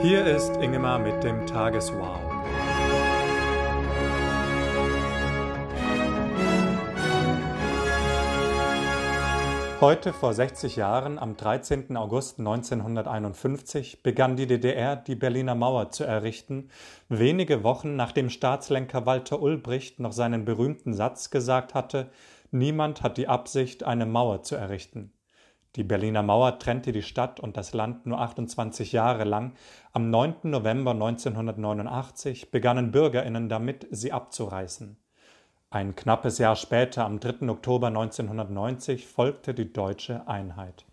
Hier ist Ingemar mit dem Tageswow. Heute vor 60 Jahren, am 13. August 1951, begann die DDR, die Berliner Mauer zu errichten, wenige Wochen nachdem Staatslenker Walter Ulbricht noch seinen berühmten Satz gesagt hatte, niemand hat die Absicht, eine Mauer zu errichten. Die Berliner Mauer trennte die Stadt und das Land nur 28 Jahre lang. Am 9. November 1989 begannen Bürgerinnen damit, sie abzureißen. Ein knappes Jahr später, am 3. Oktober 1990, folgte die deutsche Einheit.